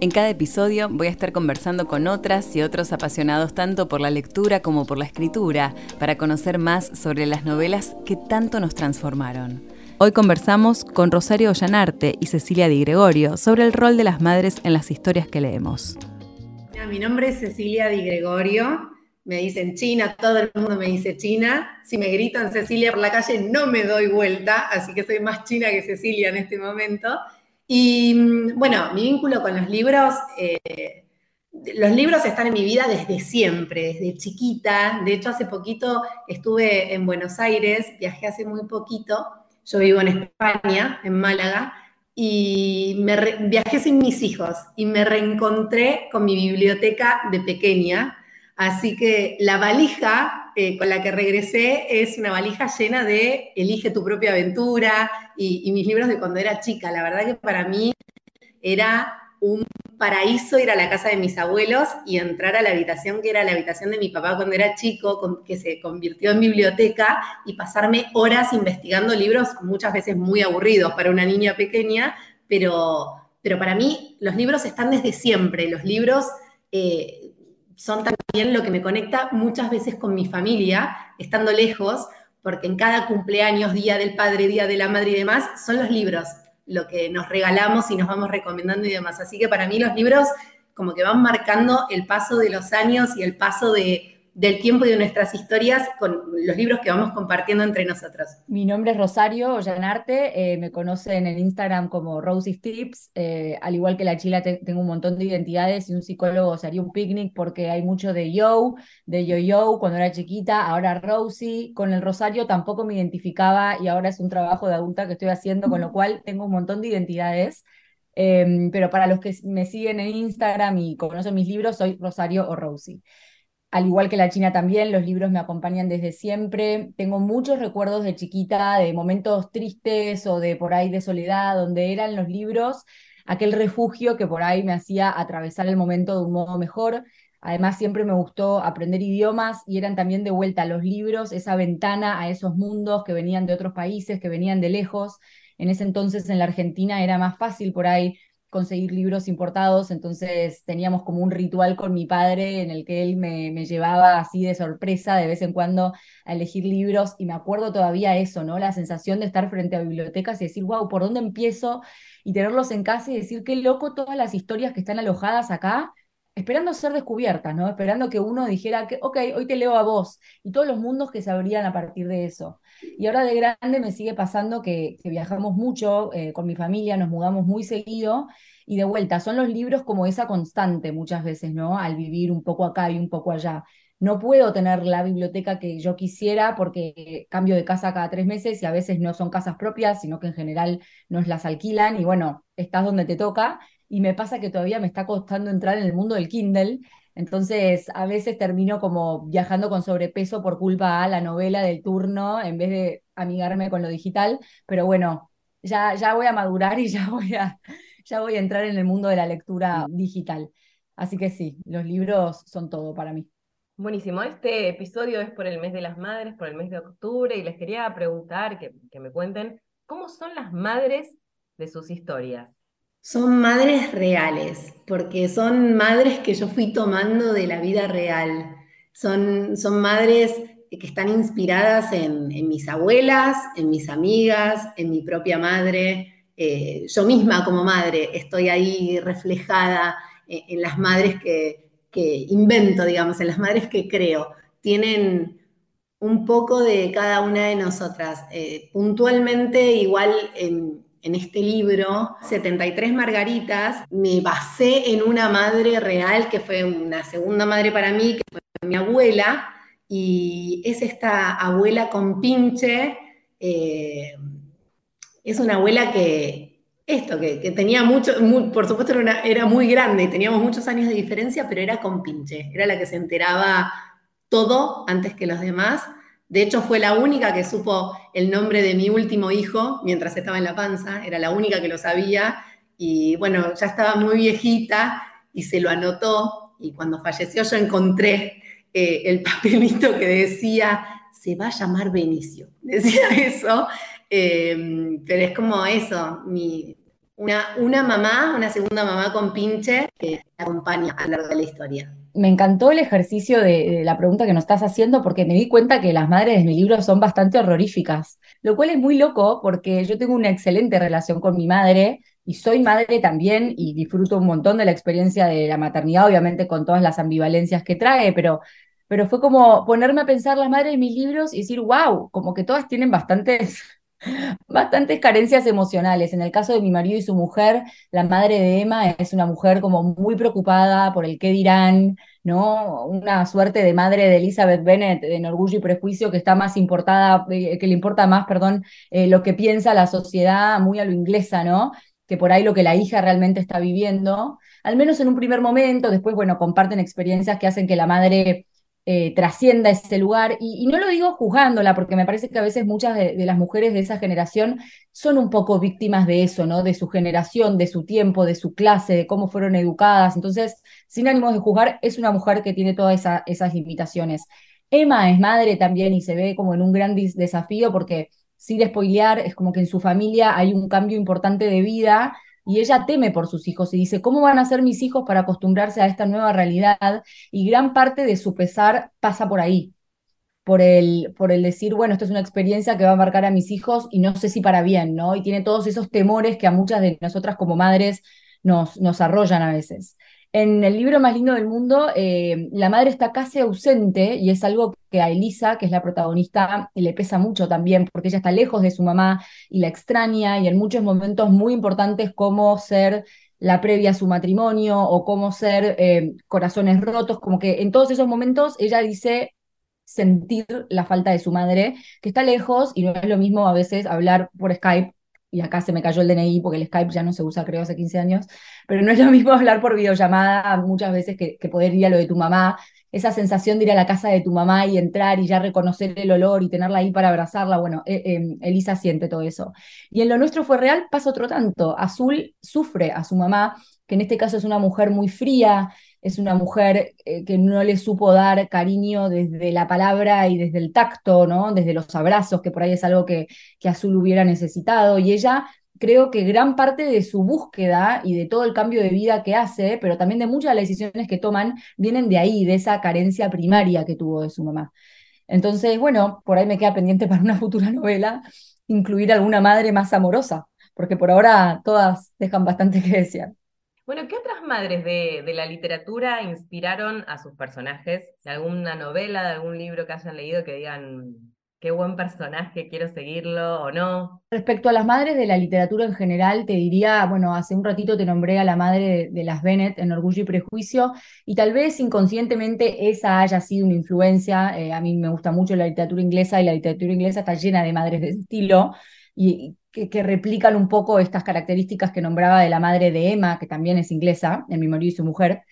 En cada episodio voy a estar conversando con otras y otros apasionados tanto por la lectura como por la escritura para conocer más sobre las novelas que tanto nos transformaron. Hoy conversamos con Rosario Ollanarte y Cecilia Di Gregorio sobre el rol de las madres en las historias que leemos. Mi nombre es Cecilia Di Gregorio, me dicen China, todo el mundo me dice China. Si me gritan Cecilia por la calle no me doy vuelta, así que soy más china que Cecilia en este momento. Y mm, bueno, mi vínculo con los libros, eh, los libros están en mi vida desde siempre, desde chiquita. De hecho, hace poquito estuve en Buenos Aires, viajé hace muy poquito. Yo vivo en España, en Málaga, y me viajé sin mis hijos y me reencontré con mi biblioteca de pequeña. Así que la valija eh, con la que regresé es una valija llena de Elige tu propia aventura y, mis libros de cuando era chica. La verdad que para mí era un paraíso ir a la casa de mis abuelos y entrar a la habitación que era la habitación de mi papá cuando era chico, que se convirtió en biblioteca, y pasarme horas investigando libros, muchas veces muy aburridos para una niña pequeña, pero, pero para mí los libros están desde siempre. Los libros eh, son también lo que me conecta muchas veces con mi familia, estando lejos, porque en cada cumpleaños, día del padre, día de la madre y demás, son los libros lo que nos regalamos y nos vamos recomendando y demás. Así que para mí los libros como que van marcando el paso de los años y el paso de, del tiempo y de nuestras historias con los libros que vamos compartiendo entre nosotros. Mi nombre es Rosario Ollanarte, eh, me conocen en Instagram como Rosie's Tips, eh, al igual que la chila tengo un montón de identidades y un psicólogo sería un picnic porque hay mucho de yo, de yo-yo cuando era chiquita, ahora Rosie, con el Rosario tampoco me identificaba y ahora es un trabajo de adulta que estoy haciendo, con lo cual tengo un montón de identidades. Em, pero para los que me siguen en Instagram y conocen mis libros, soy Rosario o Rosie al igual que la China también, los libros me acompañan desde siempre. Tengo muchos recuerdos de chiquita, de momentos tristes o de por ahí de soledad, donde eran los libros aquel refugio que por ahí me hacía atravesar el momento de un modo mejor. Además, siempre me gustó aprender idiomas y eran también de vuelta los libros, esa ventana a esos mundos que venían de otros países, que venían de lejos. En ese entonces en la Argentina era más fácil por ahí conseguir libros importados, entonces teníamos como un ritual con mi padre en el que él me, llevaba así de sorpresa de vez en cuando a elegir libros y me acuerdo todavía eso, ¿no? La sensación de estar frente a bibliotecas y decir, wow, ¿por dónde empiezo? Y tenerlos en casa y decir, qué loco todas las historias que están alojadas acá esperando ser descubiertas, ¿no? Esperando que uno dijera que, ok, hoy te leo a vos, y todos los mundos que se abrían a partir de eso. Y ahora de grande me sigue pasando que, viajamos mucho eh, con mi familia, nos mudamos muy seguido, y de vuelta, son los libros como esa constante muchas veces, ¿no? Al vivir un poco acá y un poco allá. No puedo tener la biblioteca que yo quisiera porque cambio de casa cada tres meses y a veces no son casas propias, sino que en general nos las alquilan y bueno, estás donde te toca y me pasa que todavía me está costando entrar en el mundo del Kindle. Entonces, a veces termino como viajando con sobrepeso por culpa a la novela del turno en vez de amigarme con lo digital. Pero bueno, ya, ya voy a madurar y ya voy a, ya voy a entrar en el mundo de la lectura digital. Así que sí, los libros son todo para mí. Buenísimo, este episodio es por el mes de las madres, por el mes de octubre, y les quería preguntar, que, que me cuenten, ¿cómo son las madres de sus historias? Son madres reales, porque son madres que yo fui tomando de la vida real. Son, son madres que están inspiradas en, mis abuelas, en mis amigas, en mi propia madre. Eh, yo misma como madre estoy ahí reflejada en, las madres que, invento, digamos, en las madres que creo. Tienen un poco de cada una de nosotras. Eh, puntualmente, igual en, en este libro, 73 Margaritas, me basé en una madre real que fue una segunda madre para mí, que fue mi abuela, y es esta abuela con pinche, eh, es una abuela que, esto, que, tenía mucho, por supuesto era, era, muy grande y teníamos muchos años de diferencia, pero era con pinche, era la que se enteraba todo antes que los demás. De hecho, fue la única que supo el nombre de mi último hijo mientras estaba en la panza, era la única que lo sabía y bueno, ya estaba muy viejita y se lo anotó y cuando falleció yo encontré eh, el papelito que decía, se va a llamar Benicio, decía eso, eh, pero es como eso, mi, una, una mamá, una segunda mamá con pinche que acompaña a lo largo de la historia. Me encantó el ejercicio de, la pregunta que nos estás haciendo porque me di cuenta que las madres de mi libro son bastante horroríficas, lo cual es muy loco porque yo tengo una excelente relación con mi madre y soy madre también y disfruto un montón de la experiencia de la maternidad, obviamente con todas las ambivalencias que trae, pero, pero fue como ponerme a pensar las madres de mis libros y decir, wow, como que todas tienen bastantes bastantes carencias emocionales. En el caso de mi marido y su mujer, la madre de Emma es una mujer como muy preocupada por el qué dirán, ¿no? Una suerte de madre de Elizabeth Bennet en Orgullo y Prejuicio que está más importada, eh, que le importa más, perdón, eh, lo que piensa la sociedad muy a lo inglesa, ¿no? Que por ahí lo que la hija realmente está viviendo, al menos en un primer momento, después, bueno, comparten experiencias que hacen que la madre eh, trascienda ese lugar. Y, no lo digo juzgándola, porque me parece que a veces muchas de, las mujeres de esa generación son un poco víctimas de eso, ¿no? De su generación, de su tiempo, de su clase, de cómo fueron educadas. Entonces, sin ánimos de juzgar, es una mujer que tiene todas esas limitaciones. Emma es madre también y se ve como en un gran desafío porque, sin spoilear, es como que en su familia hay un cambio importante de vida y ella teme por sus hijos y dice, ¿cómo van a ser mis hijos para acostumbrarse a esta nueva realidad? Y gran parte de su pesar pasa por ahí, por el, por el decir, bueno, esto es una experiencia que va a marcar a mis hijos y no sé si para bien, ¿no? Y tiene todos esos temores que a muchas de nosotras como madres nos, nos arrollan a veces. En el libro más lindo del mundo, eh, la madre está casi ausente y es algo que a Elisa, que es la protagonista, le pesa mucho también porque ella está lejos de su mamá y la extraña y en muchos momentos muy importantes como ser la previa a su matrimonio o como ser eh, corazones rotos, como que en todos esos momentos ella dice sentir la falta de su madre, que está lejos y no es lo mismo a veces hablar por Skype y acá se me cayó el DNI porque el Skype ya no se usa creo hace 15 años, pero no es lo mismo hablar por videollamada muchas veces que, poder ir a lo de tu mamá, esa sensación de ir a la casa de tu mamá y entrar y ya reconocer el olor y tenerla ahí para abrazarla, bueno, eh, em, Elisa siente todo eso. Y en lo nuestro fue real, pasa otro tanto, Azul sufre a su mamá, que en este caso es una mujer muy fría, es una mujer eh, que no le supo dar cariño desde la palabra y desde el tacto, ¿no? Desde los abrazos, que por ahí es algo que, que Azul hubiera necesitado. Y ella creo que gran parte de su búsqueda y de todo el cambio de vida que hace, pero también de muchas de las decisiones que toman, vienen de ahí, de esa carencia primaria que tuvo de su mamá. Entonces, bueno, por ahí me queda pendiente para una futura novela incluir alguna madre más amorosa, porque por ahora todas dejan bastante que desear. Bueno, ¿qué madres de, la literatura inspiraron a sus personajes? ¿De alguna novela, de algún libro que hayan leído que digan, qué buen personaje, quiero seguirlo o no? Respecto a las madres de la literatura en general, te diría, bueno, hace un ratito te nombré a la madre de, las Bennett en Orgullo y Prejuicio, y tal vez inconscientemente esa haya sido una influencia. Eh, a mí me gusta mucho la literatura inglesa y la literatura inglesa está llena de madres de ese estilo. Y, que, replican un poco estas características que nombraba de la madre de Emma, que también es inglesa, en mi marido y su mujer.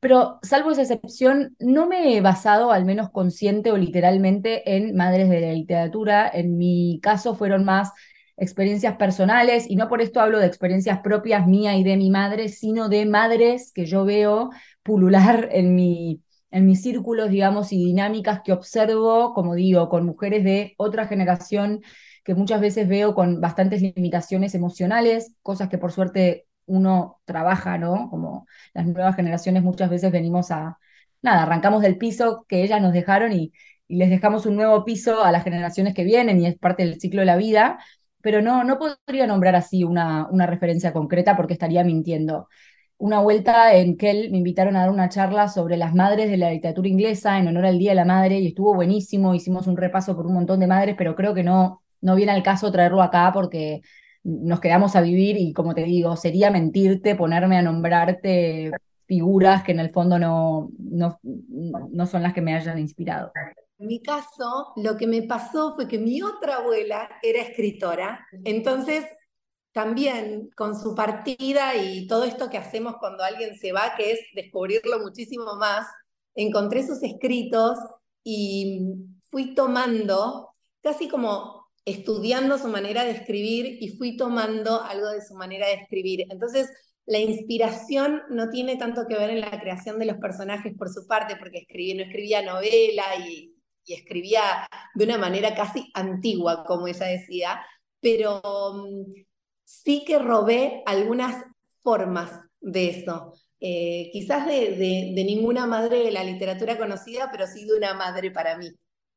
Pero salvo esa excepción, no me he basado, al menos consciente o literalmente, en madres de la literatura. En mi caso fueron más experiencias personales, y no por esto hablo de experiencias propias mía y de mi madre, sino de madres que yo veo pulular en mi, en mis círculos, digamos, y dinámicas que observo, como digo, con mujeres de otra generación que muchas veces veo con bastantes limitaciones emocionales, cosas que por suerte uno trabaja, ¿no? Como las nuevas generaciones muchas veces venimos a, nada, arrancamos del piso que ellas nos dejaron y, les dejamos un nuevo piso a las generaciones que vienen y es parte del ciclo de la vida, pero no, no podría nombrar así una, una referencia concreta porque estaría mintiendo. Una vuelta en Kell me invitaron a dar una charla sobre las madres de la literatura inglesa en honor al Día de la Madre y estuvo buenísimo, hicimos un repaso por un montón de madres, pero creo que no, no viene al caso traerlo acá porque nos quedamos a vivir y como te digo, sería mentirte ponerme a nombrarte figuras que en el fondo no, no, no son las que me hayan inspirado. En mi caso, lo que me pasó fue que mi otra abuela era escritora, entonces también con su partida y todo esto que hacemos cuando alguien se va, que es descubrirlo muchísimo más, encontré sus escritos y fui tomando, casi como estudiando su manera de escribir y fui tomando algo de su manera de escribir. Entonces, la inspiración no tiene tanto que ver en la creación de los personajes por su parte, porque escribí, no escribía novela y, escribía de una manera casi antigua, como ella decía, pero mm, sí que robé algunas formas de eso. Eh, quizás de, de, ninguna madre de la literatura conocida, pero sí de una madre para mí,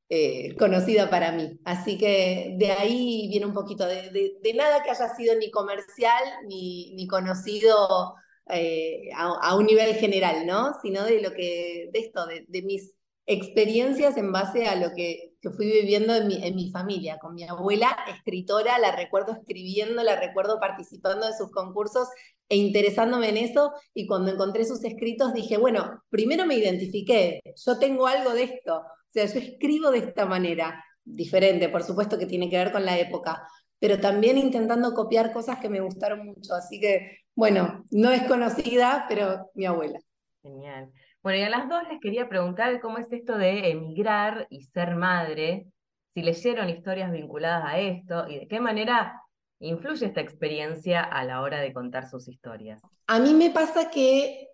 eh, conocida para mí. Así que de ahí viene un poquito de, de nada que haya sido ni comercial ni, ni conocido eh, a, a, un nivel general, ¿no? Sino de lo que, de esto, de, mis experiencias en base a lo que, fui viviendo en mi, en mi, familia, con mi abuela escritora, la recuerdo escribiendo, la recuerdo participando de sus concursos e interesándome en eso, y cuando encontré sus escritos dije, bueno, primero me identifiqué, yo tengo algo de esto, sea, yo escribo de esta manera, diferente, por supuesto que tiene que ver con la época, pero también intentando copiar cosas que me gustaron mucho, así que, bueno, no es conocida, pero mi abuela. Genial. Bueno, y a las dos les quería preguntar cómo es esto de emigrar y ser madre, si leyeron historias vinculadas a esto y de qué manera influye esta experiencia a la hora de contar sus historias. A mí me pasa que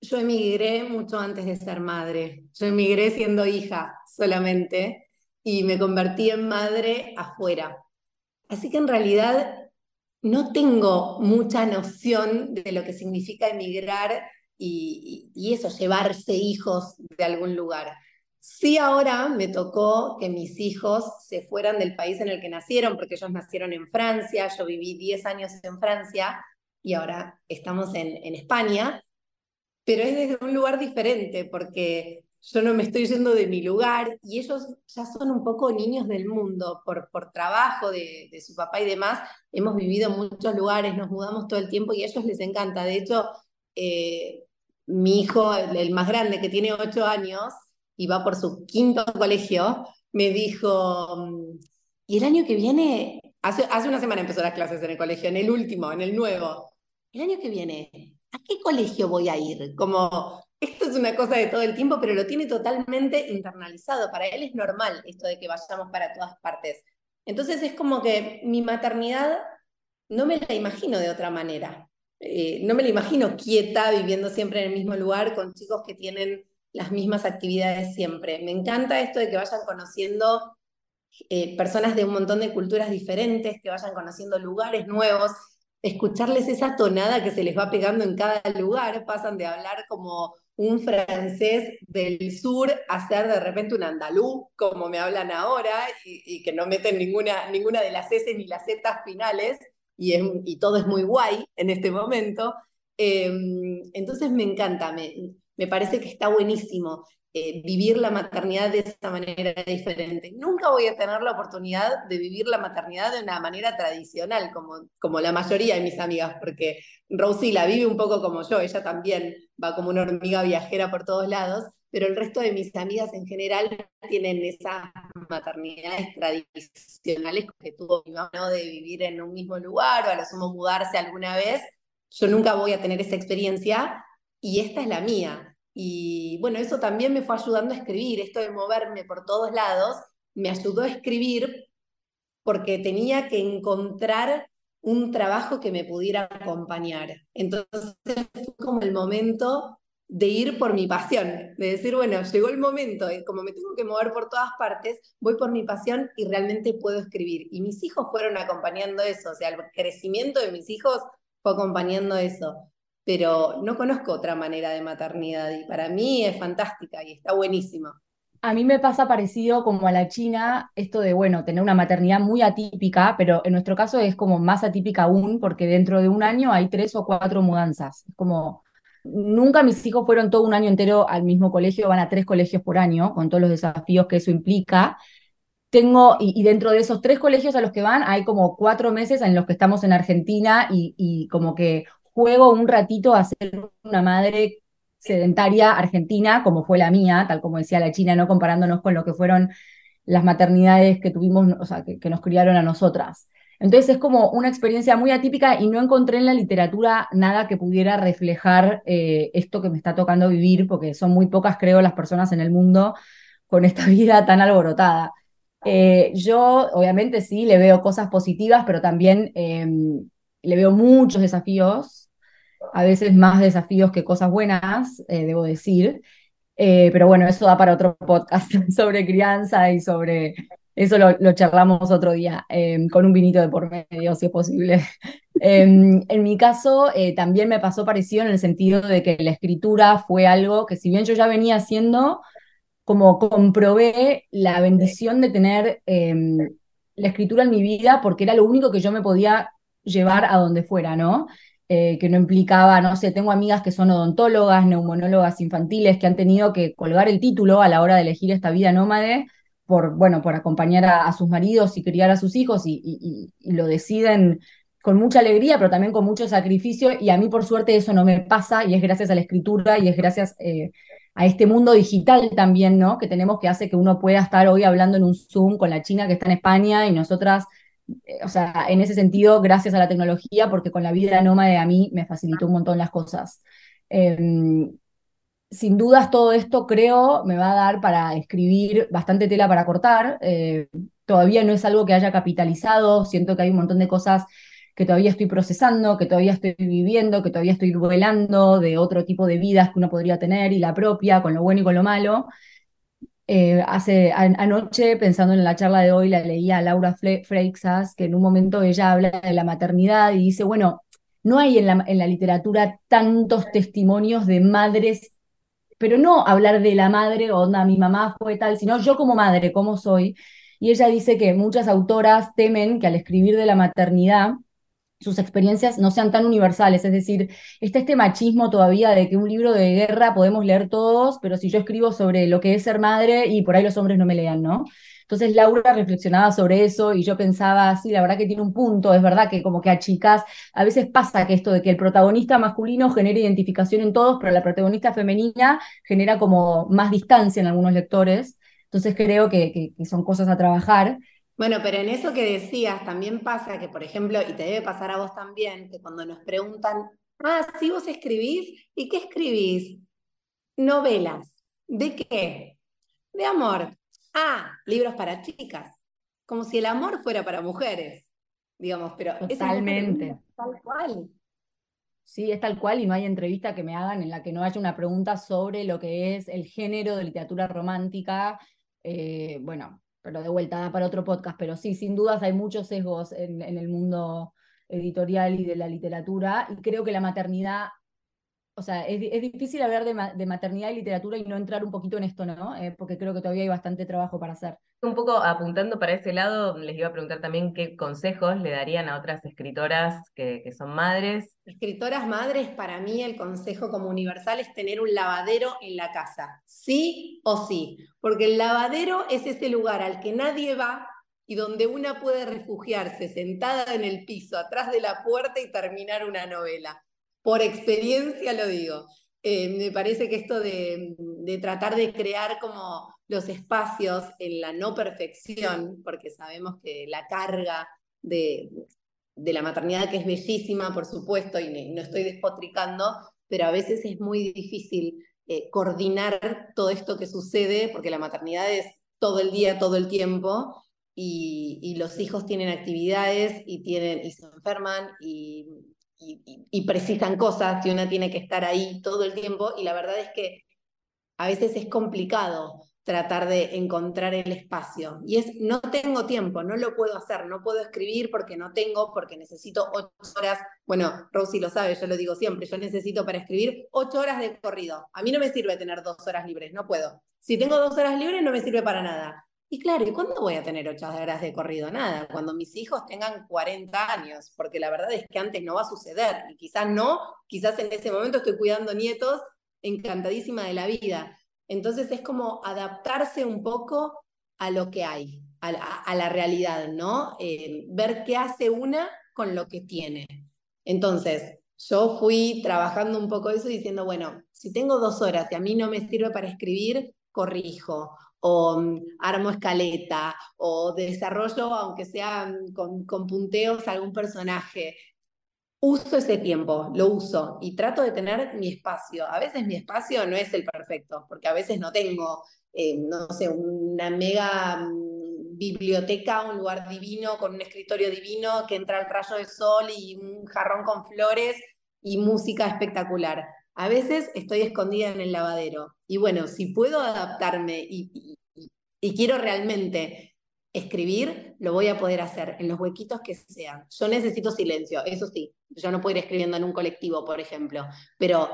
yo emigré mucho antes de ser madre. Yo emigré siendo hija solamente y me convertí en madre afuera. Así que en realidad no tengo mucha noción de lo que significa emigrar y, eso, llevarse hijos de algún lugar. Sí, ahora me tocó que mis hijos se fueran del país en el que nacieron, porque ellos nacieron en Francia, yo viví 10 años en Francia y ahora estamos en, en España, pero es desde un lugar diferente, porque yo no me estoy yendo de mi lugar y ellos ya son un poco niños del mundo por, por trabajo de, su papá y demás. Hemos vivido en muchos lugares, nos mudamos todo el tiempo y a ellos les encanta. De hecho, eh, mi hijo, el más grande, que tiene ocho años y va por su quinto colegio, me dijo, mm, y el año que viene, hace, hace una semana empezó las clases en el colegio, en el último, en el nuevo, el año que viene, ¿a qué colegio voy a ir? Como, esto es una cosa de todo el tiempo, pero lo tiene totalmente internalizado. Para él es normal esto de que vayamos para todas partes. Entonces es como que mi maternidad no me la imagino de otra manera. Eh, no me la imagino quieta, viviendo siempre en el mismo lugar, con chicos que tienen las mismas actividades siempre. Me encanta esto de que vayan conociendo eh, personas de un montón de culturas diferentes, que vayan conociendo lugares nuevos, escucharles esa tonada que se les va pegando en cada lugar, pasan de hablar como un francés del sur a ser de repente un andaluz, como me hablan ahora, y, que no meten ninguna, ninguna de las S ni las Z finales, y, todo es muy guay en este momento. Em, entonces me encanta, me, me, parece que está buenísimo eh, vivir la maternidad de esta manera diferente. Nunca voy a tener la oportunidad de vivir la maternidad de una manera tradicional, como, como la mayoría de mis amigas, porque Rosie la vive un poco como yo, ella también va como una hormiga viajera por todos lados, pero el resto de mis amigas en general tienen esas maternidades tradicionales que tuvo mi mamá, de vivir en un mismo lugar o a lo sumo mudarse alguna vez. Yo nunca voy a tener esa experiencia y esta es la mía. Y bueno, eso también me fue ayudando a escribir, esto de moverme por todos lados, me ayudó a escribir porque tenía que encontrar un trabajo que me pudiera acompañar. Entonces fue como el momento de ir por mi pasión, de decir, bueno, llegó el momento, como me tengo que mover por todas partes, voy por mi pasión y realmente puedo escribir. Y mis hijos fueron acompañando eso, o sea, el crecimiento de mis hijos fue acompañando eso. Pero no conozco otra manera de maternidad y para mí es fantástica y está buenísimo. A mí me pasa parecido como a la China, esto de, bueno, tener una maternidad muy atípica, pero en nuestro caso es como más atípica aún, porque dentro de un año hay tres o cuatro mudanzas. Es como Nunca mis hijos fueron todo un año entero al mismo colegio, van a tres colegios por año, con todos los desafíos que eso implica. Tengo, y, dentro de esos tres colegios a los que van, hay como cuatro meses en los que estamos en Argentina y como que juego un ratito a ser una madre sedentaria argentina, como fue la mía, tal como decía la China, no comparándonos con lo que fueron las maternidades que tuvimos, o sea, que, que nos criaron a nosotras. Entonces es como una experiencia muy atípica y no encontré en la literatura nada que pudiera reflejar eh, esto que me está tocando vivir, porque son muy pocas, creo, las personas en el mundo con esta vida tan alborotada. Eh, yo, obviamente, sí, le veo cosas positivas, pero también em, le veo muchos desafíos, a veces más desafíos que cosas buenas, eh, debo decir. pero bueno, eso da para otro podcast sobre crianza y sobre eso lo, charlamos otro día, em, con un vinito de por medio, si es posible. Em, en mi caso, eh, también me pasó parecido en el sentido de que la escritura fue algo que si bien yo ya venía haciendo, como comprobé la bendición de tener em, la escritura en mi vida porque era lo único que yo me podía llevar a donde fuera, ¿no? Eh, que no implicaba, no sé, tengo amigas que son odontólogas, neumonólogas infantiles, que han tenido que colgar el título a la hora de elegir esta vida nómade por, bueno, por acompañar a, sus maridos y criar a sus hijos y, lo deciden con mucha alegría, pero también con mucho sacrificio, y a mí por suerte eso no me pasa, y es gracias a la escritura y es gracias eh, a este mundo digital también, ¿no? Que tenemos que hace que uno pueda estar hoy hablando en un Zoom con la China que está en España y nosotras, o sea, en ese sentido, gracias a la tecnología, porque con la vida nómade a mí me facilitó un montón las cosas. Em, sin dudas todo esto creo me va a dar para escribir bastante tela para cortar. Eh, todavía no es algo que haya capitalizado, siento que hay un montón de cosas que todavía estoy procesando, que todavía estoy viviendo, que todavía estoy duelando de otro tipo de vidas que uno podría tener y la propia, con lo bueno y con lo malo. Eh, hace anoche, pensando en la charla de hoy, la leía a Laura Freixas, que en un momento ella habla de la maternidad y dice, bueno, no hay en la, literatura tantos testimonios de madres pero no hablar de la madre, o mi mamá fue tal, sino yo como madre, cómo soy. Y ella dice que muchas autoras temen que al escribir de la maternidad, sus experiencias no sean tan universales, es decir, está este machismo todavía de que un libro de guerra podemos leer todos, pero si yo escribo sobre lo que es ser madre y por ahí los hombres no me lean, ¿no? Entonces Laura reflexionaba sobre eso y yo pensaba, sí, la verdad que tiene un punto, es verdad que como que a chicas a veces pasa que esto de que el protagonista masculino genera identificación en todos, pero la protagonista femenina genera como más distancia en algunos lectores. Entonces creo que, son cosas a trabajar. Bueno, pero en eso que decías también pasa que, por ejemplo, y te debe pasar a vos también, que cuando nos preguntan, ah, sí, vos escribís, ¿y qué escribís? Novelas. ¿De qué? De amor. Ah, libros para chicas. Como si el amor fuera para mujeres, digamos, pero Totalmente. Es tal cual. Sí, es tal cual y no hay entrevista que me hagan en la que no haya una pregunta sobre lo que es el género de literatura romántica. Eh, bueno, pero de vuelta para otro podcast, pero sí, sin dudas hay muchos sesgos en, en el mundo editorial y de la literatura y creo que la maternidad o sea, es, difícil hablar de, maternidad y literatura y no entrar un poquito en esto, ¿no? Eh, porque creo que todavía hay bastante trabajo para hacer. Un poco apuntando para ese lado, les iba a preguntar también qué consejos le darían a otras escritoras que, que son madres. Escritoras madres, para mí el consejo como universal es tener un lavadero en la casa, sí o sí, porque el lavadero es ese lugar al que nadie va y donde una puede refugiarse sentada en el piso, atrás de la puerta y terminar una novela por experiencia lo digo. Eh, me parece que esto de, tratar de crear como los espacios en la no perfección, porque sabemos que la carga de, la maternidad, que es bellísima, por supuesto, y no estoy despotricando, pero a veces es muy difícil eh, coordinar todo esto que sucede, porque la maternidad es todo el día, todo el tiempo, y, los hijos tienen actividades y, tienen, y se enferman y y, precisan cosas que una tiene que estar ahí todo el tiempo y la verdad es que a veces es complicado tratar de encontrar el espacio. Y es, no tengo tiempo, no lo puedo hacer, no puedo escribir porque no tengo, porque necesito ocho horas. Bueno, Rosy lo sabe, yo lo digo siempre, yo necesito para escribir ocho horas de corrido. A mí no me sirve tener dos horas libres, no puedo. Si tengo dos horas libres no me sirve para nada. Y claro, ¿y cuándo voy a tener ocho horas de corrido? Nada, cuando mis hijos tengan 40 años, porque la verdad es que antes no va a suceder, y quizás no, quizás en ese momento estoy cuidando nietos, encantadísima de la vida. Entonces es como adaptarse un poco a lo que hay, a, la realidad, ¿no? Eh, ver qué hace una con lo que tiene. Entonces, yo fui trabajando un poco eso diciendo, bueno, si tengo dos horas y a mí no me sirve para escribir, corrijo, o mm, armo escaleta, o desarrollo, aunque sea con, con punteos, algún personaje. Uso ese tiempo, lo uso y trato de tener mi espacio. A veces mi espacio no es el perfecto, porque a veces no tengo, eh, no sé, una mega mm, biblioteca, un lugar divino con un escritorio divino que entra el rayo de sol y un jarrón con flores y música espectacular. A veces estoy escondida en el lavadero. Y bueno, si puedo adaptarme y, quiero realmente escribir, lo voy a poder hacer en los huequitos que sean. Yo necesito silencio, eso sí. Yo no puedo ir escribiendo en un colectivo, por ejemplo, pero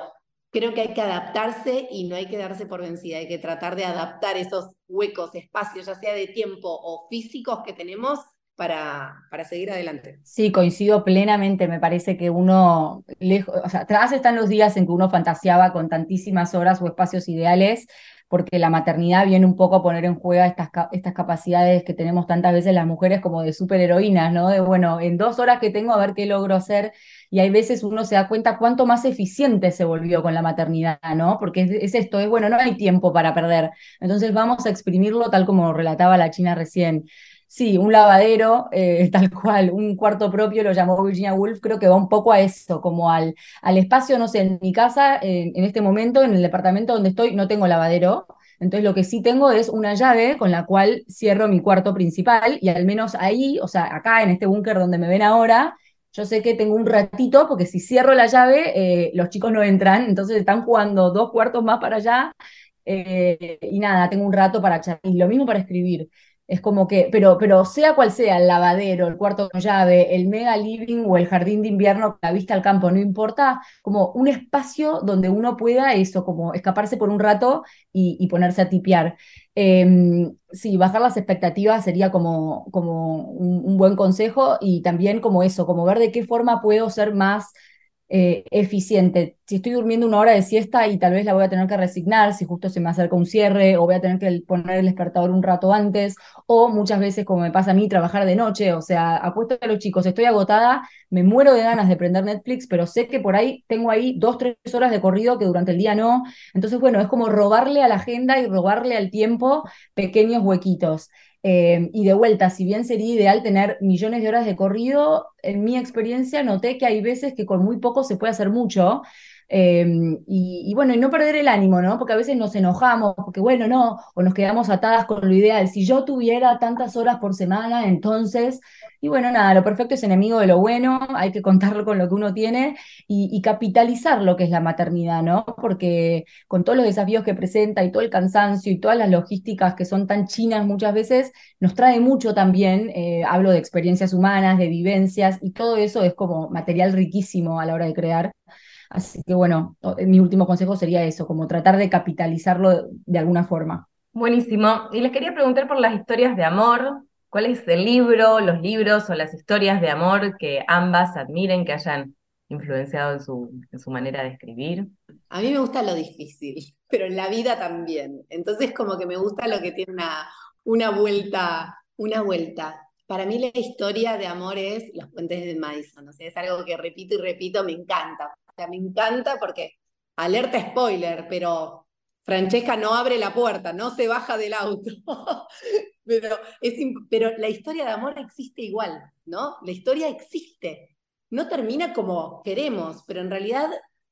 creo que hay que adaptarse y no hay que darse por vencida. Hay que tratar de adaptar esos huecos, espacios, ya sea de tiempo o físicos que tenemos para, para seguir adelante. Sí, coincido plenamente. Me parece que uno, lejos, o sea, atrás están los días en que uno fantaseaba con tantísimas horas o espacios ideales, porque la maternidad viene un poco a poner en juego estas, estas capacidades que tenemos tantas veces las mujeres como de superheroínas, ¿no? De, bueno, en dos horas que tengo a ver qué logro hacer. Y hay veces uno se da cuenta cuánto más eficiente se volvió con la maternidad, ¿no? Porque es, es esto, es, bueno, no hay tiempo para perder. Entonces vamos a exprimirlo tal como relataba la China recién. Sí, un lavadero, eh, tal cual, un cuarto propio, lo llamó Virginia Woolf, creo que va un poco a eso, como al, al espacio, no sé, en mi casa, en este momento, en el departamento donde estoy, no tengo lavadero, entonces lo que sí tengo es una llave con la cual cierro mi cuarto principal y al menos ahí, o sea, acá en este búnker donde me ven ahora, yo sé que tengo un ratito, porque si cierro la llave, eh, los chicos no entran, entonces están jugando dos cuartos más para allá eh, y nada, tengo un rato para Y lo mismo para escribir. Es como que, pero, pero sea cual sea, el lavadero, el cuarto con llave, el mega living o el jardín de invierno, la vista al campo, no importa, como un espacio donde uno pueda eso, como escaparse por un rato y, ponerse a tipear. Eh, sí, bajar las expectativas sería como, como un, buen consejo y también como eso, como ver de qué forma puedo ser más eh, eficiente. Si estoy durmiendo una hora de siesta y tal vez la voy a tener que resignar, si justo se me acerca un cierre, o voy a tener que poner el despertador un rato antes, o muchas veces, como me pasa a mí, trabajar de noche, o sea, apuesto a los chicos, estoy agotada, me muero de ganas de prender Netflix, pero sé que por ahí tengo ahí dos, tres horas de corrido que durante el día no. Entonces, bueno, es como robarle a la agenda y robarle al tiempo pequeños huequitos. Eh, y de vuelta, si bien sería ideal tener millones de horas de corrido, en mi experiencia noté que hay veces que con muy poco se puede hacer mucho. Em, y, bueno, y no perder el ánimo, ¿no? Porque a veces nos enojamos, porque bueno, no, o nos quedamos atadas con lo ideal. Si yo tuviera tantas horas por semana, entonces, y bueno, nada, lo perfecto es enemigo de lo bueno, hay que contarlo con lo que uno tiene y, capitalizar lo que es la maternidad, ¿no? Porque con todos los desafíos que presenta y todo el cansancio y todas las logísticas que son tan chinas muchas veces, nos trae mucho también, eh, hablo de experiencias humanas, de vivencias, y todo eso es como material riquísimo a la hora de crear. Así que bueno, mi último consejo sería eso, como tratar de capitalizarlo de alguna forma. Buenísimo. Y les quería preguntar por las historias de amor. ¿Cuál es el libro, los libros o las historias de amor que ambas admiren, que hayan influenciado en su, en su manera de escribir? A mí me gusta lo difícil, pero en la vida también. Entonces como que me gusta lo que tiene una, una vuelta, una vuelta. Para mí la historia de amor es Los puentes de Madison. O sea, es algo que repito y repito, me encanta me encanta porque, alerta spoiler, pero Francesca no abre la puerta, no se baja del auto. pero, la historia de amor existe igual, ¿no? La historia existe. No termina como queremos, pero en realidad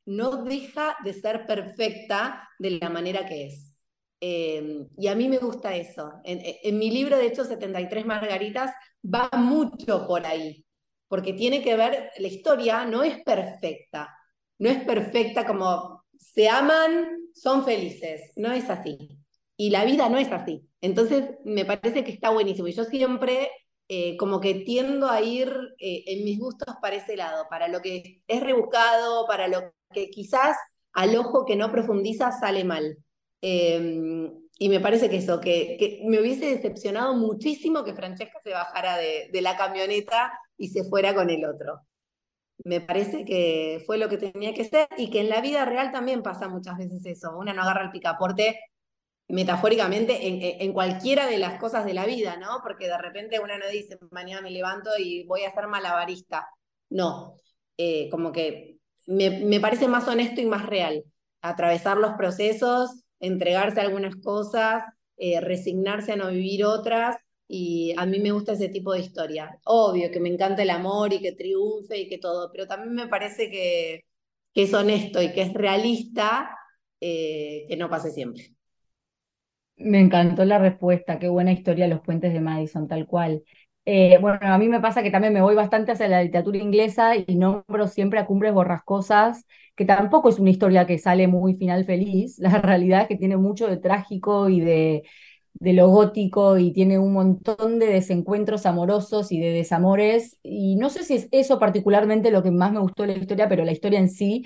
no deja de ser perfecta de la manera que es. Em, y a mí me gusta eso. En, en, mi libro, de hecho, 73 Margaritas, va mucho por ahí, porque tiene que ver, la historia no es perfecta, no es perfecta como se aman, son felices, no es así. Y la vida no es así. Entonces, me parece que está buenísimo. Y yo siempre eh, como que tiendo a ir eh, en mis gustos para ese lado, para lo que es rebuscado, para lo que quizás al ojo que no profundiza sale mal. Em, y me parece que eso, que, me hubiese decepcionado muchísimo que Francesca se bajara de, de la camioneta y se fuera con el otro me parece que fue lo que tenía que ser y que en la vida real también pasa muchas veces eso. Una no agarra el picaporte metafóricamente en, cualquiera de las cosas de la vida, ¿no? Porque de repente una no dice, mañana me levanto y voy a ser malabarista. No, eh, como que me, parece más honesto y más real atravesar los procesos entregarse a algunas cosas, eh, resignarse a no vivir otras, y a mí me gusta ese tipo de historia. Obvio que me encanta el amor y que triunfe y que todo, pero también me parece que, es honesto y que es realista, eh, que no pase siempre. Me encantó la respuesta, qué buena historia Los Puentes de Madison, tal cual. Eh, bueno, a mí me pasa que también me voy bastante hacia la literatura inglesa y nombro siempre a Cumbres Borrascosas, que tampoco es una historia que sale muy final feliz, la realidad es que tiene mucho de trágico y de, de lo gótico y tiene un montón de desencuentros amorosos y de desamores, y no sé si es eso particularmente lo que más me gustó de la historia, pero la historia en sí,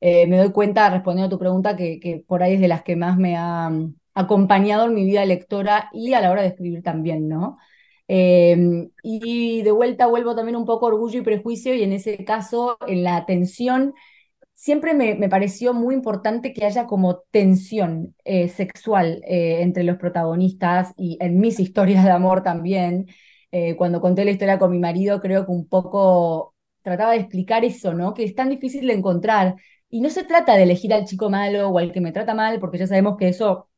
eh, me doy cuenta, respondiendo a tu pregunta, que, que por ahí es de las que más me ha acompañado en mi vida lectora y a la hora de escribir también, ¿no? Em, y de vuelta vuelvo también un poco orgullo y prejuicio y en ese caso, en la tensión, siempre me, pareció muy importante que haya como tensión eh, sexual eh, entre los protagonistas y en mis historias de amor también. Eh, cuando conté la historia con mi marido, creo que un poco trataba de explicar eso, ¿no? Que es tan difícil de encontrar. Y no se trata de elegir al chico malo o al que me trata mal, porque ya sabemos que eso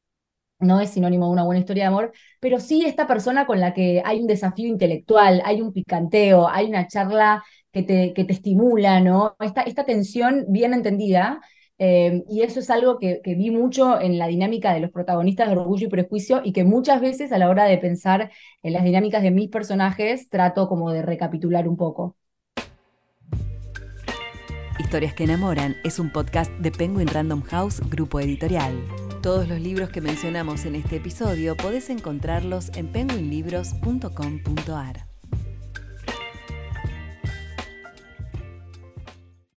no es sinónimo de una buena historia de amor, pero sí esta persona con la que hay un desafío intelectual, hay un picanteo, hay una charla que te, que te estimula, ¿no? Esta, esta tensión bien entendida. Eh, y eso es algo que, que, vi mucho en la dinámica de los protagonistas de Orgullo y Prejuicio y que muchas veces a la hora de pensar en las dinámicas de mis personajes trato como de recapitular un poco. Historias que enamoran es un podcast de Penguin Random House, grupo editorial. Todos los libros que mencionamos en este episodio podés encontrarlos en penguinlibros.com.ar.